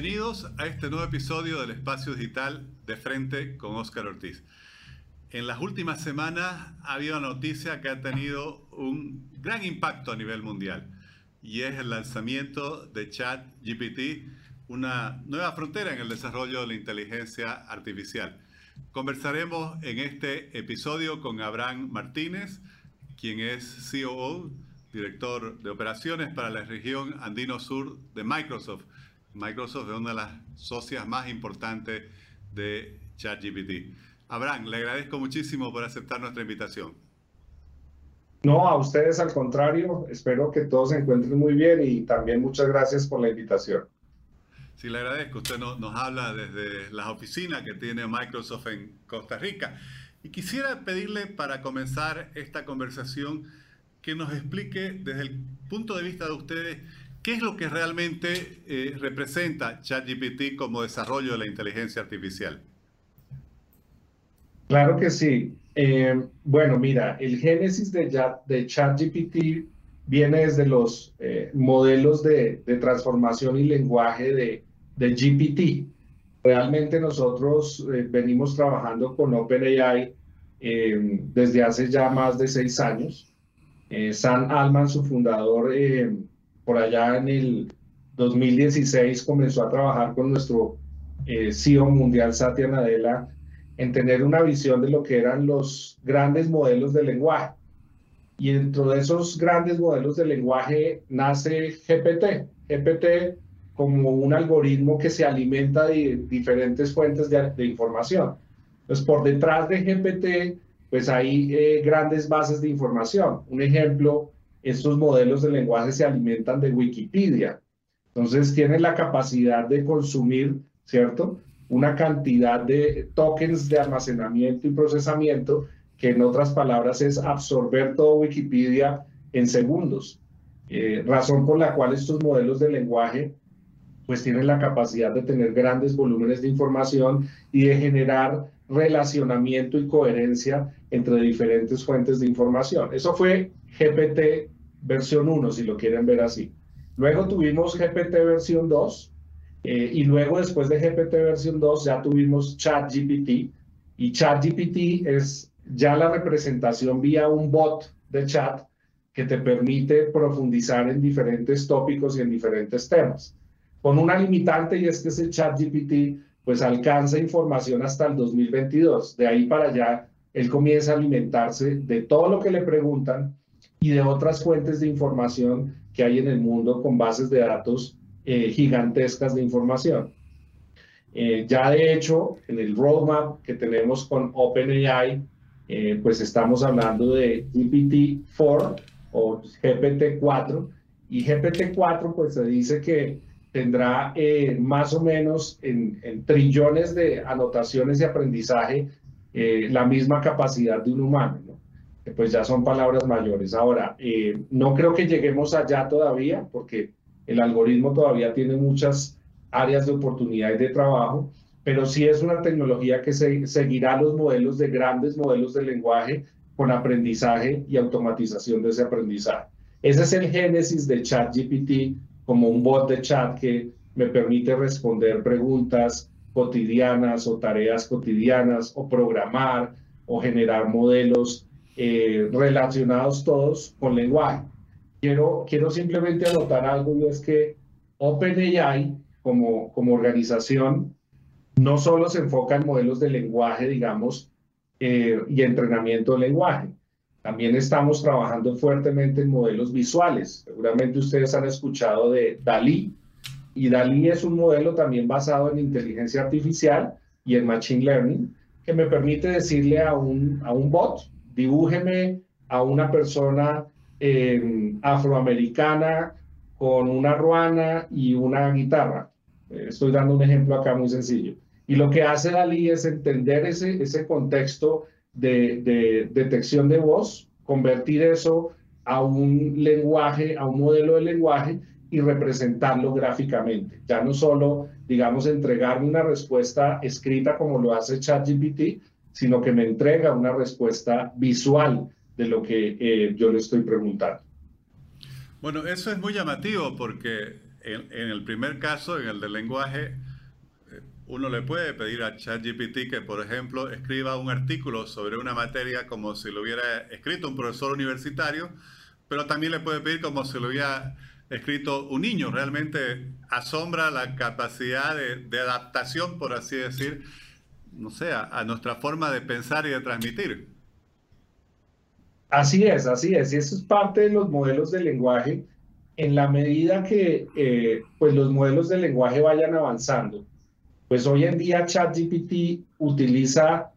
Bienvenidos a este nuevo episodio del Espacio Digital de Frente con Óscar Ortiz. En las últimas semanas ha habido una noticia que ha tenido un gran impacto a nivel mundial y es el lanzamiento de ChatGPT, una nueva frontera en el desarrollo de la inteligencia artificial. Conversaremos en este episodio con Abraham Martínez, quien es COO, director de operaciones para la región Andino Sur de Microsoft. Microsoft es una de las socias más importantes de ChatGPT. Abraham, le agradezco muchísimo por aceptar nuestra invitación. No, a ustedes al contrario, espero que todos se encuentren muy bien y también muchas gracias por la invitación. Sí, le agradezco. Usted nos, nos habla desde las oficinas que tiene Microsoft en Costa Rica. Y quisiera pedirle para comenzar esta conversación que nos explique desde el punto de vista de ustedes ¿Qué es lo que realmente eh, representa ChatGPT como desarrollo de la inteligencia artificial? Claro que sí. Eh, bueno, mira, el génesis de, de ChatGPT viene desde los eh, modelos de, transformación y lenguaje de, de GPT. Realmente nosotros venimos trabajando con OpenAI desde hace ya más de seis años. Sam Alman, su fundador, por allá en el 2016 comenzó a trabajar con nuestro eh, CEO mundial, Satya Nadella, en tener una visión de lo que eran los grandes modelos de lenguaje. Y dentro de esos grandes modelos de lenguaje nace GPT. GPT como un algoritmo que se alimenta de diferentes fuentes de, información. Entonces, por detrás de GPT, pues hay eh, grandes bases de información. Un ejemplo estos modelos de lenguaje se alimentan de Wikipedia. Entonces tienen la capacidad de consumir, ¿cierto? Una cantidad de tokens de almacenamiento y procesamiento que en otras palabras es absorber todo Wikipedia en segundos. Eh, razón por la cual estos modelos de lenguaje pues tienen la capacidad de tener grandes volúmenes de información y de generar relacionamiento y coherencia entre diferentes fuentes de información. Eso fue GPT versión 1, si lo quieren ver así. Luego tuvimos GPT versión 2 eh, y luego después de GPT versión 2 ya tuvimos ChatGPT y ChatGPT es ya la representación vía un bot de chat que te permite profundizar en diferentes tópicos y en diferentes temas. Con una limitante y es que ese ChatGPT pues alcanza información hasta el 2022. De ahí para allá, él comienza a alimentarse de todo lo que le preguntan y de otras fuentes de información que hay en el mundo con bases de datos eh, gigantescas de información. Eh, ya de hecho, en el roadmap que tenemos con OpenAI, eh, pues estamos hablando de GPT-4 o GPT-4 y GPT-4 pues se dice que tendrá más o menos en, trillones de anotaciones y aprendizaje la misma capacidad de un humano. ¿no? pues ya son palabras mayores. Ahora, eh, no creo que lleguemos allá todavía, porque el algoritmo todavía tiene muchas áreas de oportunidad y de trabajo, pero sí es una tecnología que se, seguirá los modelos de grandes modelos de lenguaje con aprendizaje y automatización de ese aprendizaje. Ese es el génesis de ChatGPT como un bot de chat que me permite responder preguntas cotidianas o tareas cotidianas o programar o generar modelos eh, relacionados todos con lenguaje. Quiero, quiero simplemente anotar algo y es que OpenAI como, como organización no solo se enfoca en modelos de lenguaje, digamos, eh, y entrenamiento de lenguaje. También estamos trabajando fuertemente en modelos visuales. Seguramente ustedes han escuchado de DALI. Y DALI es un modelo también basado en inteligencia artificial y en machine learning que me permite decirle a un, a un bot, dibújeme a una persona eh, afroamericana con una ruana y una guitarra. Estoy dando un ejemplo acá muy sencillo. Y lo que hace Dalí es entender ese, ese contexto de, de detección de voz, convertir eso a un lenguaje, a un modelo de lenguaje y representarlo gráficamente. Ya no solo, digamos, entregarme una respuesta escrita como lo hace ChatGPT, sino que me entrega una respuesta visual de lo que eh, yo le estoy preguntando. Bueno, eso es muy llamativo porque en, el primer caso, en el del lenguaje, uno le puede pedir a ChatGPT que, por ejemplo, escriba un artículo sobre una materia como si lo hubiera escrito un profesor universitario, pero también le puede pedir como si lo hubiera escrito un niño. Realmente asombra la capacidad de, adaptación, por así decir, no sé, a, nuestra forma de pensar y de transmitir. Así es, así es. Y eso es parte de los modelos de lenguaje. En la medida que eh, pues los modelos de lenguaje vayan avanzando, pues hoy en día ChatGPT utiliza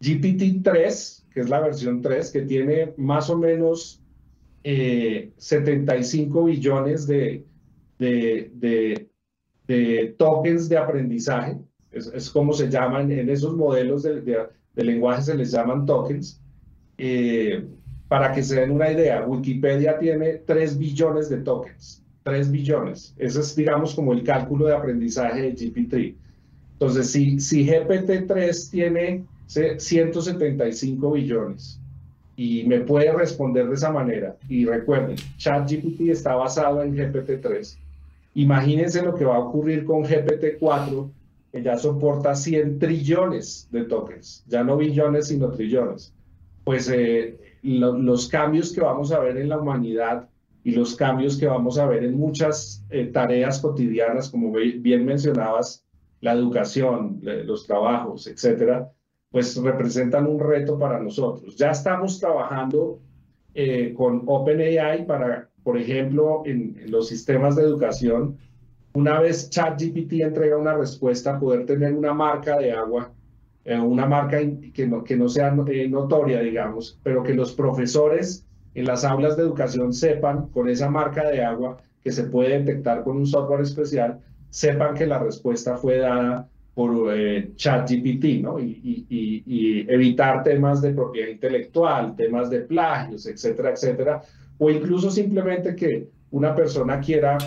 GPT-3, que es la versión 3, que tiene más o menos 75 eh, billones de, de, de, tokens de aprendizaje. Es, como se llaman en esos modelos de, lenguaje, se les llaman tokens. Eh, para que se den una idea, Wikipedia tiene 3 billones de tokens. 3 billones. Ese es, digamos, como el cálculo de aprendizaje de GPT. Entonces, si, si GPT-3 tiene 175 billones y me puede responder de esa manera. Y recuerden, ChatGPT está basado en GPT-3. Imagínense lo que va a ocurrir con GPT-4, que ya soporta 100 trillones de tokens, ya no billones, sino trillones. Pues eh, los cambios que vamos a ver en la humanidad y los cambios que vamos a ver en muchas eh, tareas cotidianas, como bien mencionabas, la educación, los trabajos, etcétera, pues representan un reto para nosotros. Ya estamos trabajando eh, con OpenAI para, por ejemplo, en, los sistemas de educación, una vez ChatGPT entrega una respuesta, poder tener una marca de agua, eh, una marca que no, que no sea eh, notoria, digamos, pero que los profesores en las aulas de educación sepan con esa marca de agua que se puede detectar con un software especial, sepan que la respuesta fue dada por eh, ChatGPT, ¿no? Y, y, evitar temas de propiedad intelectual, temas de plagios, etcétera, etcétera, o incluso simplemente que una persona quiera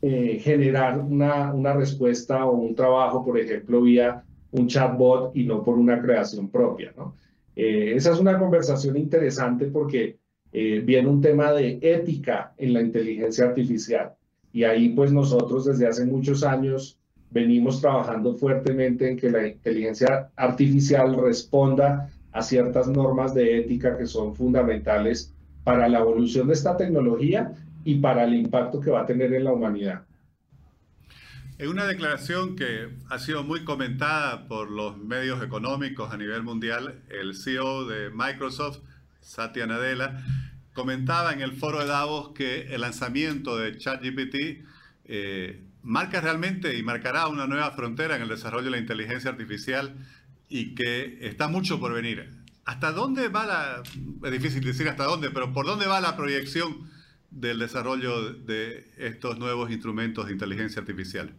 eh, generar una, una respuesta o un trabajo, por ejemplo, vía un chatbot y no por una creación propia, ¿no? Eh, esa es una conversación interesante porque viene un tema de ética en la inteligencia artificial y ahí pues nosotros desde hace muchos años venimos trabajando fuertemente en que la inteligencia artificial responda a ciertas normas de ética que son fundamentales para la evolución de esta tecnología y para el impacto que va a tener en la humanidad. En una declaración que ha sido muy comentada por los medios económicos a nivel mundial, el CEO de Microsoft, Satya Nadella, comentaba en el foro de Davos que el lanzamiento de ChatGPT eh, marca realmente y marcará una nueva frontera en el desarrollo de la inteligencia artificial y que está mucho por venir. ¿Hasta dónde va la, es difícil decir hasta dónde, pero por dónde va la proyección del desarrollo de estos nuevos instrumentos de inteligencia artificial?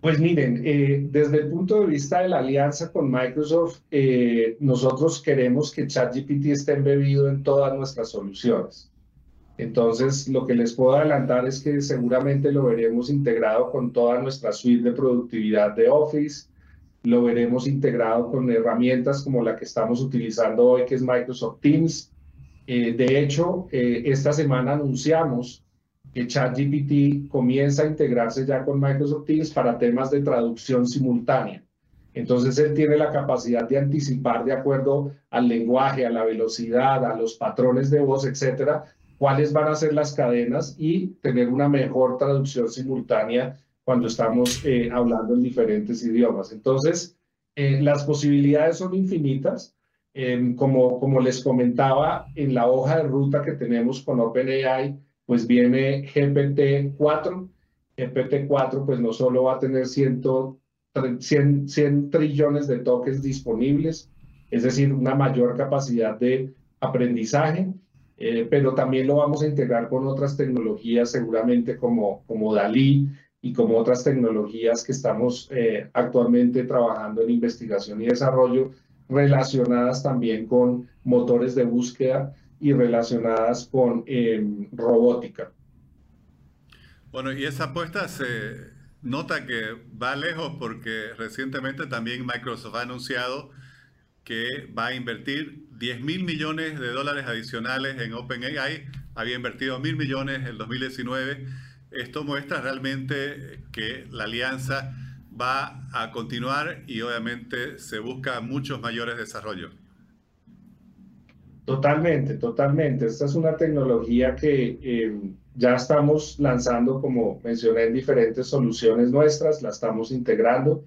Pues miren, eh, desde el punto de vista de la alianza con Microsoft, eh, nosotros queremos que ChatGPT esté embebido en todas nuestras soluciones. Entonces, lo que les puedo adelantar es que seguramente lo veremos integrado con toda nuestra suite de productividad de Office, lo veremos integrado con herramientas como la que estamos utilizando hoy, que es Microsoft Teams. Eh, de hecho, eh, esta semana anunciamos que ChatGPT comienza a integrarse ya con Microsoft Teams para temas de traducción simultánea. Entonces, él tiene la capacidad de anticipar de acuerdo al lenguaje, a la velocidad, a los patrones de voz, etcétera, cuáles van a ser las cadenas y tener una mejor traducción simultánea cuando estamos eh, hablando en diferentes idiomas. Entonces, eh, las posibilidades son infinitas. Em, como, como les comentaba, en la hoja de ruta que tenemos con OpenAI, pues viene GPT-4. GPT-4 pues no solo va a tener 100, 100, 100 trillones de tokens disponibles, es decir, una mayor capacidad de aprendizaje, eh, pero también lo vamos a integrar con otras tecnologías, seguramente como, como Dalí y como otras tecnologías que estamos eh, actualmente trabajando en investigación y desarrollo, relacionadas también con motores de búsqueda y relacionadas con em, robótica. Bueno, y esa apuesta se nota que va lejos porque recientemente también Microsoft ha anunciado que va a invertir 10 mil millones de dólares adicionales en OpenAI había invertido mil millones en el 2019. Esto muestra realmente que la alianza va a continuar y obviamente se busca muchos mayores desarrollos. Totalmente, totalmente. Esta es una tecnología que eh, ya estamos lanzando, como mencioné, en diferentes soluciones nuestras, la estamos integrando.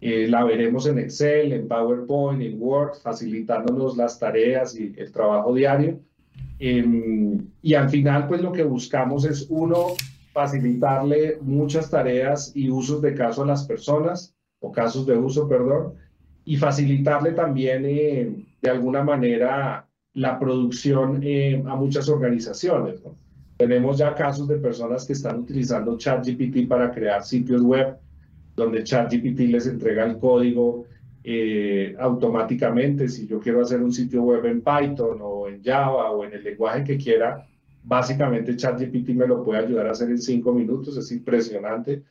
Eh, la veremos en Excel, en PowerPoint, en Word, facilitándonos las tareas y el trabajo diario. Em, y al final, pues lo que buscamos es, uno, facilitarle muchas tareas y usos de caso a las personas, o casos de uso, perdón, y facilitarle también, eh, de alguna manera, la producción eh, a muchas organizaciones. Tenemos ya casos de personas que están utilizando ChatGPT para crear sitios web, donde ChatGPT les entrega el código eh, automáticamente. Si yo quiero hacer un sitio web en Python o en Java o en el lenguaje que quiera, básicamente ChatGPT me lo puede ayudar a hacer en cinco minutos. Es impresionante.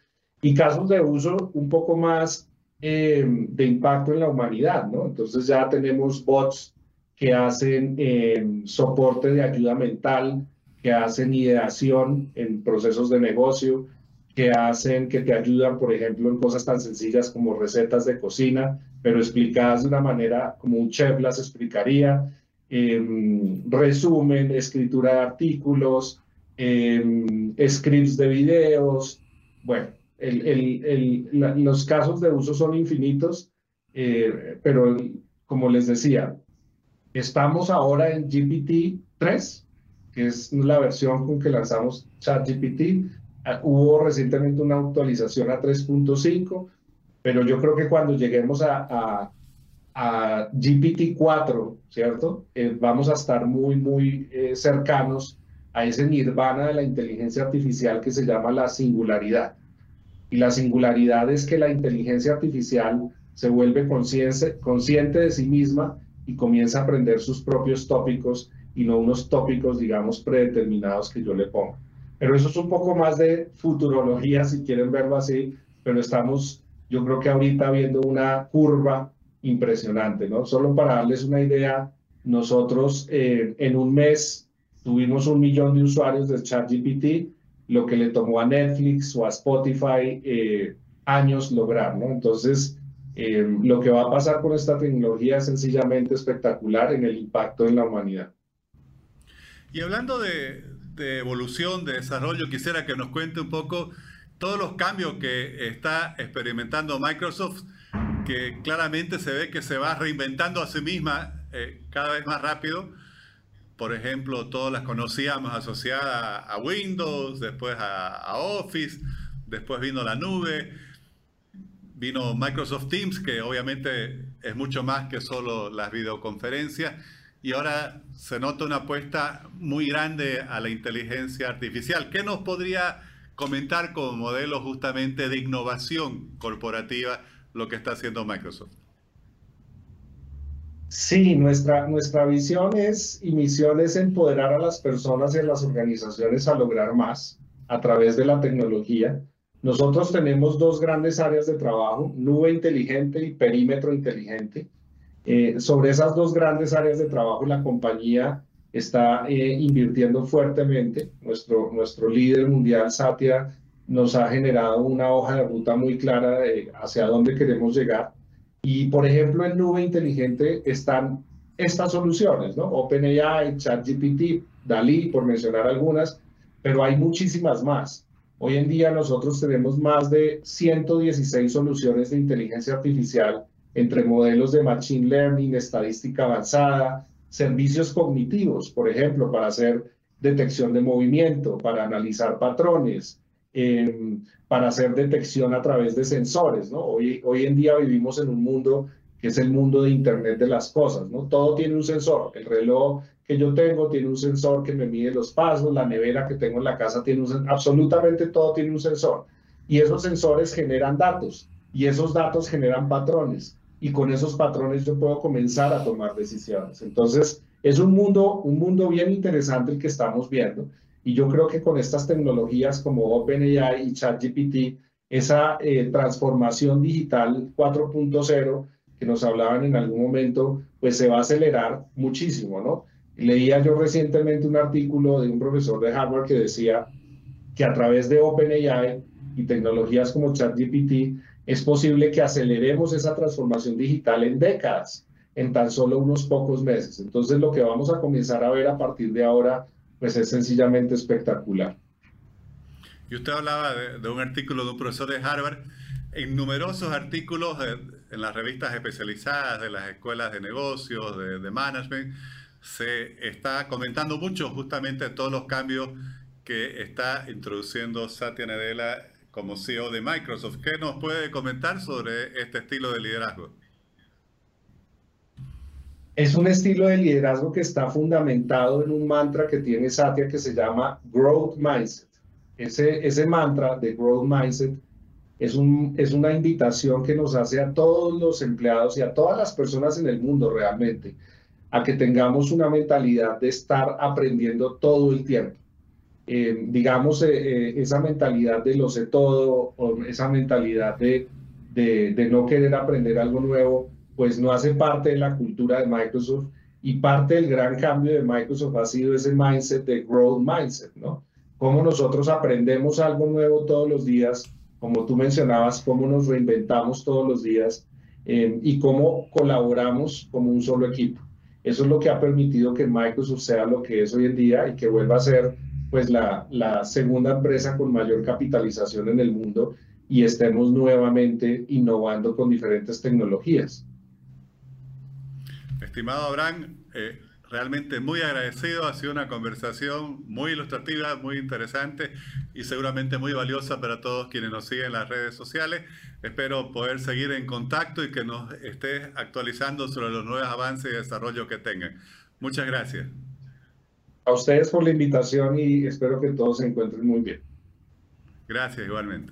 Y casos de uso un poco más eh, de impacto en la humanidad, ¿no? Entonces ya tenemos bots que hacen eh, soporte de ayuda mental, que hacen ideación en procesos de negocio, que hacen, que te ayudan, por ejemplo, en cosas tan sencillas como recetas de cocina, pero explicadas de una manera como un chef las explicaría, em, resumen, escritura de artículos, em, scripts de videos, bueno, los casos de uso son infinitos, eh, pero como les decía, Estamos ahora en GPT-3, que es la versión con que lanzamos ChatGPT. Ah, hubo recientemente una actualización a 3.5, pero yo creo que cuando lleguemos a, a, GPT-4, ¿cierto? Eh, vamos a estar muy, muy eh, cercanos a ese nirvana de la inteligencia artificial que se llama la singularidad. Y la singularidad es que la inteligencia artificial se vuelve consciente de sí misma y comienza a aprender sus propios tópicos y no unos tópicos, digamos, predeterminados que yo le pongo. Pero eso es un poco más de futurología, si quieren verlo así, pero estamos, yo creo que ahorita viendo una curva impresionante, ¿no? Solo para darles una idea, nosotros eh, en un mes tuvimos un millón de usuarios de ChatGPT, lo que le tomó a Netflix o a Spotify eh, años lograr, ¿no? Entonces, eh, lo que va a pasar con esta tecnología es sencillamente espectacular en el impacto en la humanidad. Y hablando de, evolución, de desarrollo, quisiera que nos cuente un poco todos los cambios que está experimentando Microsoft, que claramente se ve que se va reinventando a sí misma eh, cada vez más rápido. Por ejemplo, todas las conocíamos asociadas a Windows, después a Office, después vino la nube vino Microsoft Teams, que obviamente es mucho más que solo las videoconferencias, y ahora se nota una apuesta muy grande a la inteligencia artificial. ¿Qué nos podría comentar como modelo justamente de innovación corporativa lo que está haciendo Microsoft? Sí, nuestra, nuestra visión es y misión es empoderar a las personas y a las organizaciones a lograr más a través de la tecnología nosotros tenemos dos grandes áreas de trabajo, nube inteligente y perímetro inteligente. Eh, sobre esas dos grandes áreas de trabajo, la compañía está eh, invirtiendo fuertemente. Nuestro, nuestro líder mundial, Satya, nos ha generado una hoja de ruta muy clara de hacia dónde queremos llegar. Y, por ejemplo, en nube inteligente están estas soluciones, ¿no? OpenAI, ChatGPT, DALI, por mencionar algunas, pero hay muchísimas más. Hoy en día nosotros tenemos más de 116 soluciones de inteligencia artificial entre modelos de machine learning, estadística avanzada, servicios cognitivos, por ejemplo, para hacer detección de movimiento, para analizar patrones, em, para hacer detección a través de sensores. Hoy, hoy en día vivimos en un mundo que es el mundo de Internet de las cosas. Todo tiene un sensor. El reloj que yo tengo tiene un sensor que me mide los pasos, la nevera que tengo en la casa tiene un sensor, absolutamente todo tiene un sensor. Y esos sensores generan datos y esos datos generan patrones y con esos patrones yo puedo comenzar a tomar decisiones. Entonces, es un mundo, un mundo bien interesante el que estamos viendo y yo creo que con estas tecnologías como OpenAI y ChatGPT, esa eh, transformación digital 4.0 que nos hablaban en algún momento, pues se va a acelerar muchísimo, ¿no? Leía yo recientemente un artículo de un profesor de Harvard que decía que a través de OpenAI y tecnologías como ChatGPT es posible que aceleremos esa transformación digital en décadas, en tan solo unos pocos meses. Entonces lo que vamos a comenzar a ver a partir de ahora pues es sencillamente espectacular. Y usted hablaba de, un artículo de un profesor de Harvard. En numerosos artículos en las revistas especializadas de las escuelas de negocios, de, de management, se está comentando mucho justamente todos los cambios que está introduciendo Satya Nadella como CEO de Microsoft. ¿Qué nos puede comentar sobre este estilo de liderazgo? Es un estilo de liderazgo que está fundamentado en un mantra que tiene Satya que se llama Growth Mindset. Ese, ese mantra de Growth Mindset es, un, es una invitación que nos hace a todos los empleados y a todas las personas en el mundo realmente a que tengamos una mentalidad de estar aprendiendo todo el tiempo eh, digamos, eh, eh, esa mentalidad de lo sé todo o esa mentalidad de, de, no querer aprender algo nuevo, pues no hace parte de la cultura de Microsoft y parte del gran cambio de Microsoft ha sido ese mindset de growth mindset, ¿no? Cómo nosotros aprendemos algo nuevo todos los días, como tú mencionabas, cómo nos reinventamos todos los días y cómo colaboramos como un solo equipo. Eso es lo que ha permitido que Microsoft sea lo que es hoy en día y que vuelva a ser pues la, la segunda empresa con mayor capitalización en el mundo y estemos nuevamente innovando con diferentes tecnologías. Estimado Abraham, eh, realmente muy agradecido, ha sido una conversación muy ilustrativa, muy interesante y seguramente muy valiosa para todos quienes nos siguen en las redes sociales. Espero poder seguir en contacto y que nos estés actualizando sobre los nuevos avances y desarrollo que tengan. Muchas gracias a ustedes por la invitación y espero que todos se encuentren muy bien. Gracias, igualmente.